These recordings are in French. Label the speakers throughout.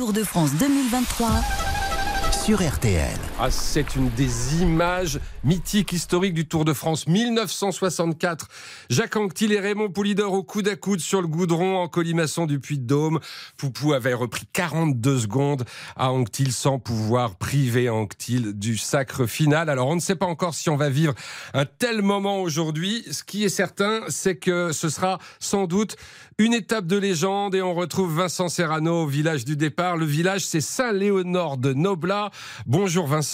Speaker 1: Tour de France 2023 sur RTL.
Speaker 2: Ah, c'est une des images mythiques, historiques du Tour de France 1964. Jacques Anquetil et Raymond Poulidor au coude à coude sur le goudron en colimaçon du Puy-de-Dôme. Poupou avait repris 42 secondes à Anquetil sans pouvoir priver Anquetil du sacre final. Alors on ne sait pas encore si on va vivre un tel moment aujourd'hui. Ce qui est certain, c'est que ce sera sans doute une étape de légende et on retrouve Vincent Serrano au village du départ. Le village, c'est Saint-Léonard de Noblat. Bonjour Vincent.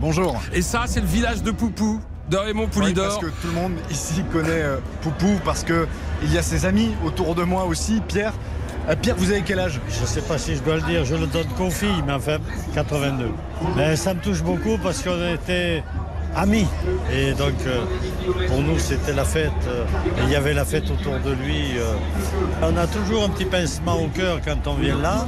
Speaker 3: Bonjour.
Speaker 2: Et ça, c'est le village de Poupou de Raymond Poulidor.
Speaker 3: parce que tout le monde ici connaît euh, Poupou parce que il y a ses amis autour de moi aussi. Pierre, euh, Pierre, vous avez quel âge?
Speaker 4: Je ne sais pas si je dois le dire, je le donne qu'aux filles, mais enfin 82. Mais ça me touche beaucoup parce qu'on était amis. Et donc, euh, pour nous, c'était la fête. euh, il y avait la fête autour de lui. euh. On a toujours un petit pincement au cœur quand on vient là.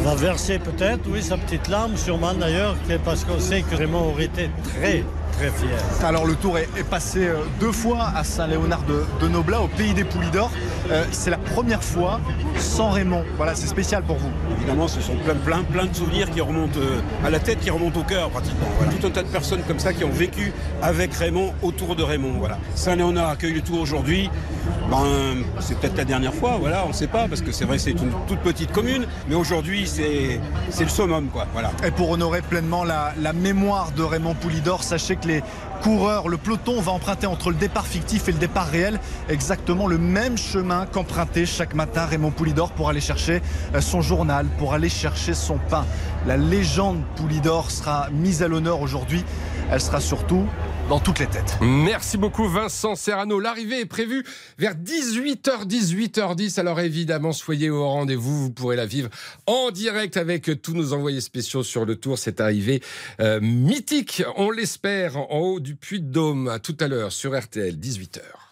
Speaker 4: On va verser peut-être, oui, sa petite larme, sûrement d'ailleurs, parce qu'on sait que Raymond aurait été très, très fier.
Speaker 3: Alors le tour est, est passé euh, deux fois à Saint-Léonard de, de Noblat, au pays des Poulidors. Euh, c'est la première fois sans Raymond. Voilà, c'est spécial pour vous.
Speaker 5: Évidemment, ce sont plein, plein, plein de souvenirs qui remontent euh, à la tête, qui remontent au cœur pratiquement. Voilà. Tout un tas de personnes comme ça qui ont vécu avec Raymond, autour de Raymond. Voilà. Saint-Léonard accueille le tour aujourd'hui. Ben, c'est peut-être la dernière fois, voilà, on ne sait pas, parce que c'est vrai que c'est une toute petite commune, mais aujourd'hui c'est c'est le summum, quoi. Voilà.
Speaker 3: Et pour honorer pleinement la, la mémoire de Raymond Poulidor, sachez que les coureurs, le peloton va emprunter entre le départ fictif et le départ réel exactement le même chemin qu'empruntait chaque matin Raymond Poulidor pour aller chercher euh, son journal, pour aller chercher son pain. La légende Poulidor sera mise à l'honneur aujourd'hui. Elle sera surtout dans toutes les têtes.
Speaker 2: Merci beaucoup Vincent Serrano. L'arrivée est prévue vers 18h, 18h10. Alors évidemment, soyez au rendez-vous. Vous pourrez la vivre en direct avec tous nos envoyés spéciaux sur le tour. Cette arrivée euh, mythique, on l'espère, en haut du Puy de Dôme. À tout à l'heure sur RTL, 18h.